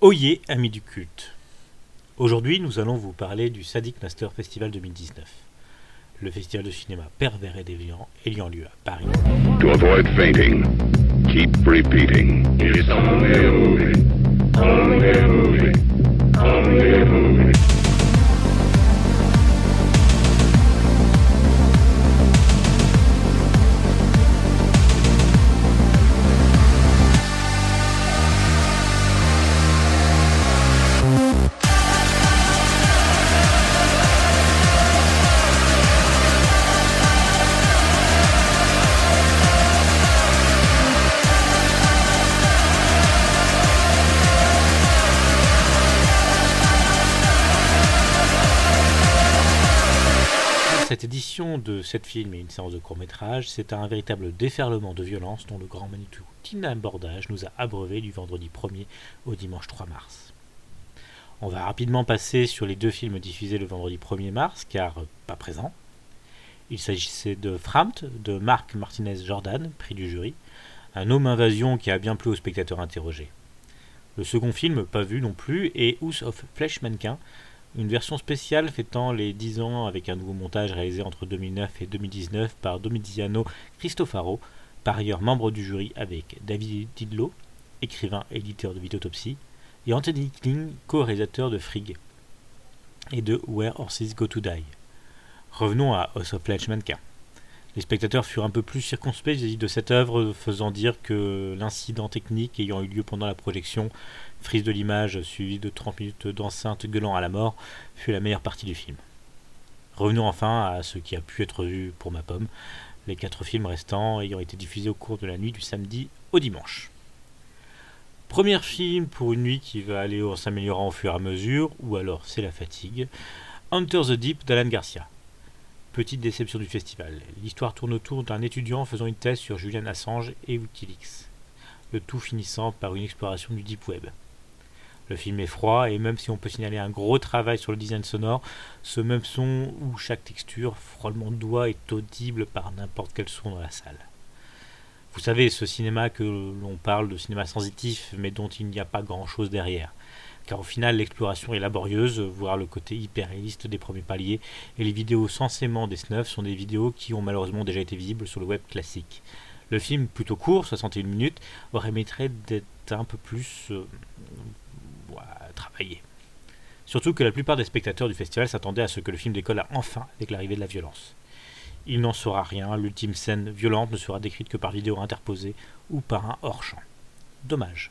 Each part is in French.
Oyez, amis du culte. Aujourd'hui, nous allons vous parler du Sadik Master Festival 2019, le festival de cinéma pervers et déviant ayant lieu à Paris. To avoid fainting, keep repeating. Only. Only. Only. Cette de 7 films et une séance de court-métrage, c'est un véritable déferlement de violence dont le grand Manitou Tina Bordage nous a abreuvé du vendredi 1er au dimanche 3 mars. On va rapidement passer sur les deux films diffusés le vendredi 1er mars, car pas présents. Il s'agissait de Framt, de Marc Martinez Jordan, prix du jury, un homme invasion qui a bien plu aux spectateurs interrogés. Le second film, pas vu non plus, est House of Flesh Mannequin, une version spéciale fêtant les 10 ans avec un nouveau montage réalisé entre 2009 et 2019 par Domiziano Cristofaro, par ailleurs membre du jury avec David Didlo, écrivain et éditeur de Vitotopsy, et Anthony Kling, co-réalisateur de Frigg et de Where Horses Go to Die. Revenons à House of Mannequin. Les spectateurs furent un peu plus circonspects vis-à-vis de cette œuvre, faisant dire que l'incident technique ayant eu lieu pendant la projection, frise de l'image suivie de 30 minutes d'enceinte gueulant à la mort, fut la meilleure partie du film. Revenons enfin à ce qui a pu être vu pour ma pomme, les quatre films restants ayant été diffusés au cours de la nuit du samedi au dimanche. Premier film pour une nuit qui va aller en s'améliorant au fur et à mesure, ou alors c'est la fatigue, Hunter the Deep d'Alan Garcia. Petite déception du festival. L'histoire tourne autour d'un étudiant faisant une thèse sur Julian Assange et Wikileaks. Le tout finissant par une exploration du Deep Web. Le film est froid et même si on peut signaler un gros travail sur le design sonore, ce même son où chaque texture, frôlement de doigts est audible par n'importe quel son dans la salle. Vous savez, ce cinéma que l'on parle de cinéma sensitif mais dont il n'y a pas grand chose derrière car au final l'exploration est laborieuse, voire le côté hyper réaliste des premiers paliers, et les vidéos censément des snuffs sont des vidéos qui ont malheureusement déjà été visibles sur le web classique. Le film, plutôt court, 61 minutes, aurait mérité d'être un peu plus euh, travaillé. Surtout que la plupart des spectateurs du festival s'attendaient à ce que le film décolle enfin avec l'arrivée de la violence. Il n'en sera rien, l'ultime scène violente ne sera décrite que par vidéo interposée ou par un hors-champ. Dommage.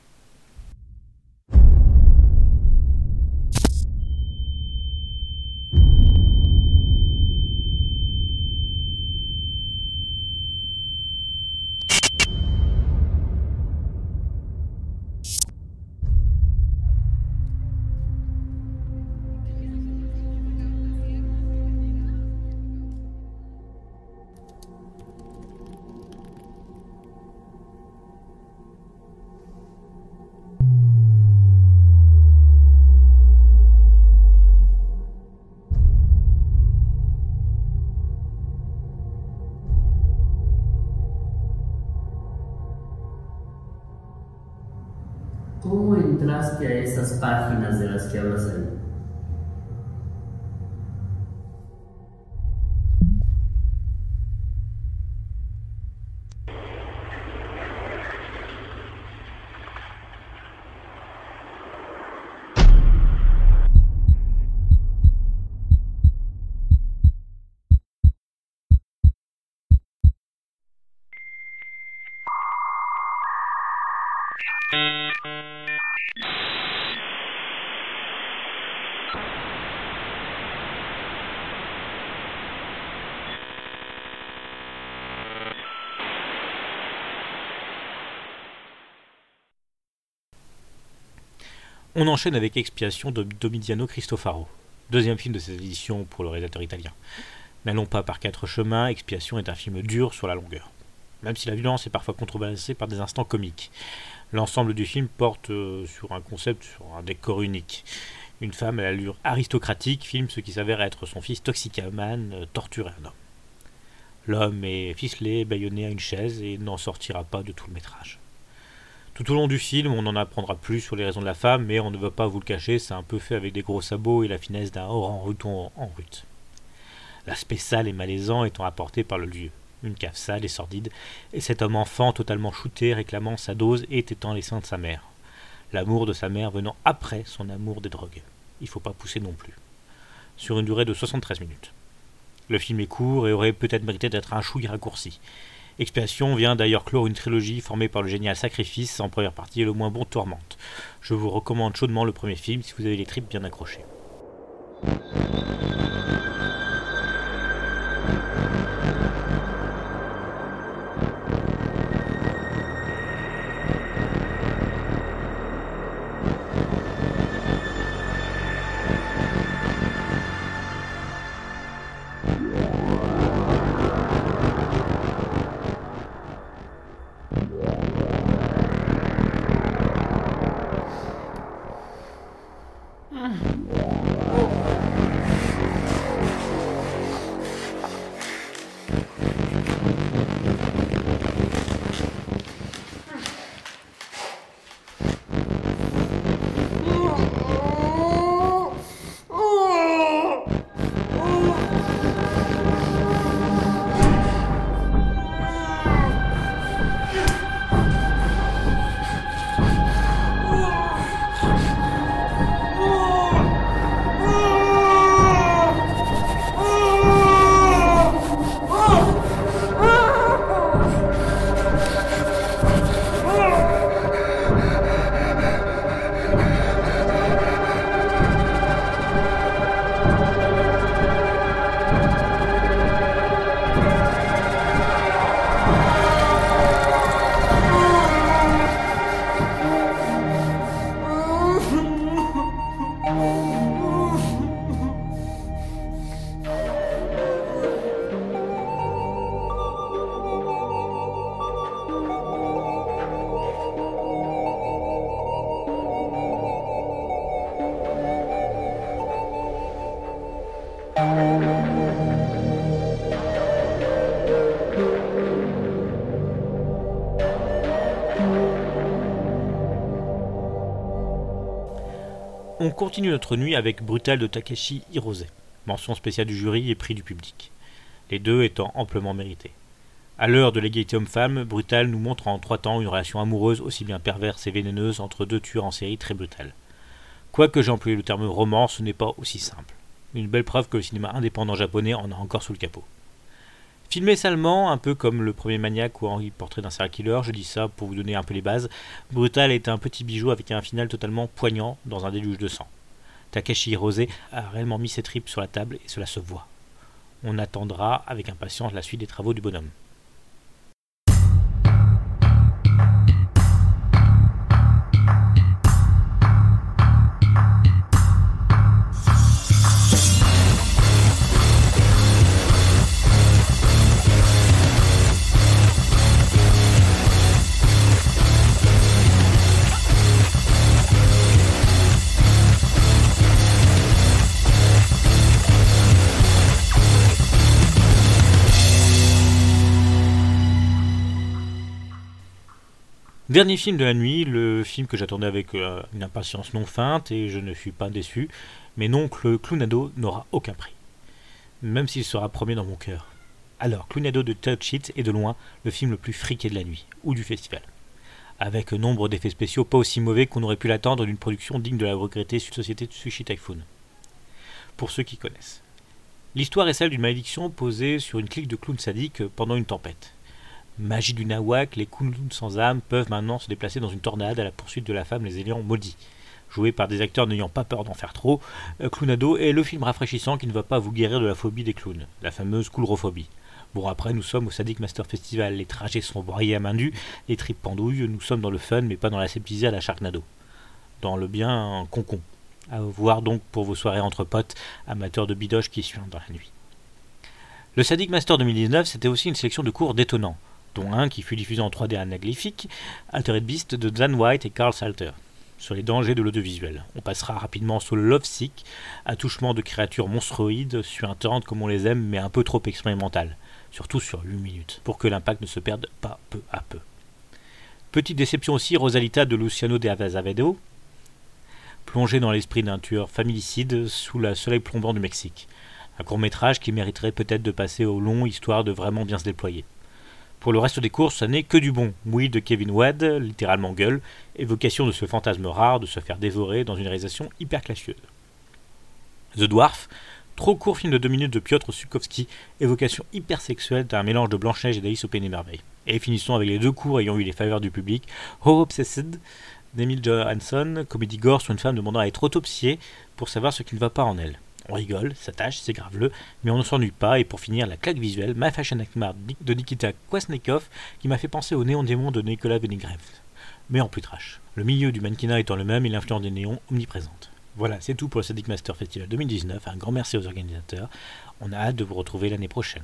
¿Cómo entraste a esas páginas de las que hablas ahí? On enchaîne avec Expiation de Domiziano Cristofaro, deuxième film de cette édition pour le réalisateur italien. N'allons pas par quatre chemins, Expiation est un film dur sur la longueur. Même si la violence est parfois contrebalancée par des instants comiques. L'ensemble du film porte euh, sur un concept, sur un décor unique. Une femme à l'allure aristocratique filme ce qui s'avère être son fils toxicamane euh, torturé un homme. L'homme est ficelé, bâillonné à une chaise et n'en sortira pas de tout le métrage. Tout au long du film, on en apprendra plus sur les raisons de la femme, mais on ne veut pas vous le cacher, c'est un peu fait avec des gros sabots et la finesse d'un orang ruton en rut. L'aspect sale et malaisant étant apporté par le lieu. Une cave sale et sordide, et cet homme enfant totalement shooté réclamant sa dose et étant les seins de sa mère. L'amour de sa mère venant après son amour des drogues. Il faut pas pousser non plus. Sur une durée de 73 minutes. Le film est court et aurait peut-être mérité d'être un chouille raccourci. Expiation vient d'ailleurs clore une trilogie formée par le génial Sacrifice en première partie et le moins bon Tourmente. Je vous recommande chaudement le premier film si vous avez les tripes bien accrochées. On continue notre nuit avec Brutal de Takeshi Hirose, mention spéciale du jury et prix du public, les deux étant amplement mérités. À l'heure de l'égalité homme-femme, Brutal nous montre en trois temps une relation amoureuse aussi bien perverse et vénéneuse entre deux tueurs en série très brutales. Quoique j'ai employé le terme roman, ce n'est pas aussi simple. Une belle preuve que le cinéma indépendant japonais en a encore sous le capot. Filmé salement, un peu comme le premier maniaque ou Henri Portrait d'un serial killer, je dis ça pour vous donner un peu les bases, Brutal est un petit bijou avec un final totalement poignant dans un déluge de sang. Takeshi Hirose a réellement mis ses tripes sur la table et cela se voit. On attendra avec impatience la suite des travaux du bonhomme. Dernier film de la nuit, le film que j'attendais avec euh, une impatience non feinte et je ne suis pas déçu, mais non le Clownado n'aura aucun prix, même s'il sera premier dans mon cœur. Alors, Clownado de Touch It est de loin le film le plus friqué de la nuit, ou du festival, avec nombre d'effets spéciaux pas aussi mauvais qu'on aurait pu l'attendre d'une production digne de la regrettée société de Sushi Typhoon. Pour ceux qui connaissent. L'histoire est celle d'une malédiction posée sur une clique de clowns sadiques pendant une tempête. Magie du nawak, les clowns sans âme peuvent maintenant se déplacer dans une tornade à la poursuite de la femme les ayant maudits. Joué par des acteurs n'ayant pas peur d'en faire trop, euh, Clownado est le film rafraîchissant qui ne va pas vous guérir de la phobie des clowns, la fameuse coulrophobie. Bon après nous sommes au Sadic Master Festival, les trajets sont broyés à main nue, les tripes pendouilles, nous sommes dans le fun mais pas dans la sceptisée à la Sharknado. Dans le bien concon. À voir donc pour vos soirées entre potes, amateurs de bidoche qui suivent dans la nuit. Le Sadic Master 2019 c'était aussi une sélection de cours détonnants dont un qui fut diffusé en 3D anaglyphique, Altered Beast de Dan White et Carl Salter, sur les dangers de l'audiovisuel. On passera rapidement sur le Love Sick, attouchement de créatures monstruoïdes, suintantes comme on les aime, mais un peu trop expérimentales, surtout sur 8 minutes, pour que l'impact ne se perde pas peu à peu. Petite déception aussi, Rosalita de Luciano de Azevedo, plongé dans l'esprit d'un tueur familicide sous le soleil plombant du Mexique. Un court métrage qui mériterait peut-être de passer au long, histoire de vraiment bien se déployer. Pour le reste des courses, ça n'est que du bon. Oui de Kevin Wade, littéralement gueule, évocation de ce fantasme rare de se faire dévorer dans une réalisation hyper classieuse. The Dwarf, trop court film de deux minutes de Piotr Sukovski, évocation hyper sexuelle d'un mélange de Blanche-Neige et d'Alice au Pays Merveilles. Et finissons avec les deux cours ayant eu les faveurs du public, How Obsessed, d'Emile Johansson, comédie gore sur une femme demandant à être autopsiée pour savoir ce qui ne va pas en elle. On rigole, ça tâche, c'est graveleux, mais on ne s'ennuie pas, et pour finir, la claque visuelle, My Fashion Akmar de Nikita Kwasnikov, qui m'a fait penser au néon démon de Nicolas Vinegrev, mais en plus trash. Le milieu du mannequinat étant le même et l'influence des néons omniprésente. Voilà, c'est tout pour le Sadic Master Festival 2019. Un grand merci aux organisateurs. On a hâte de vous retrouver l'année prochaine.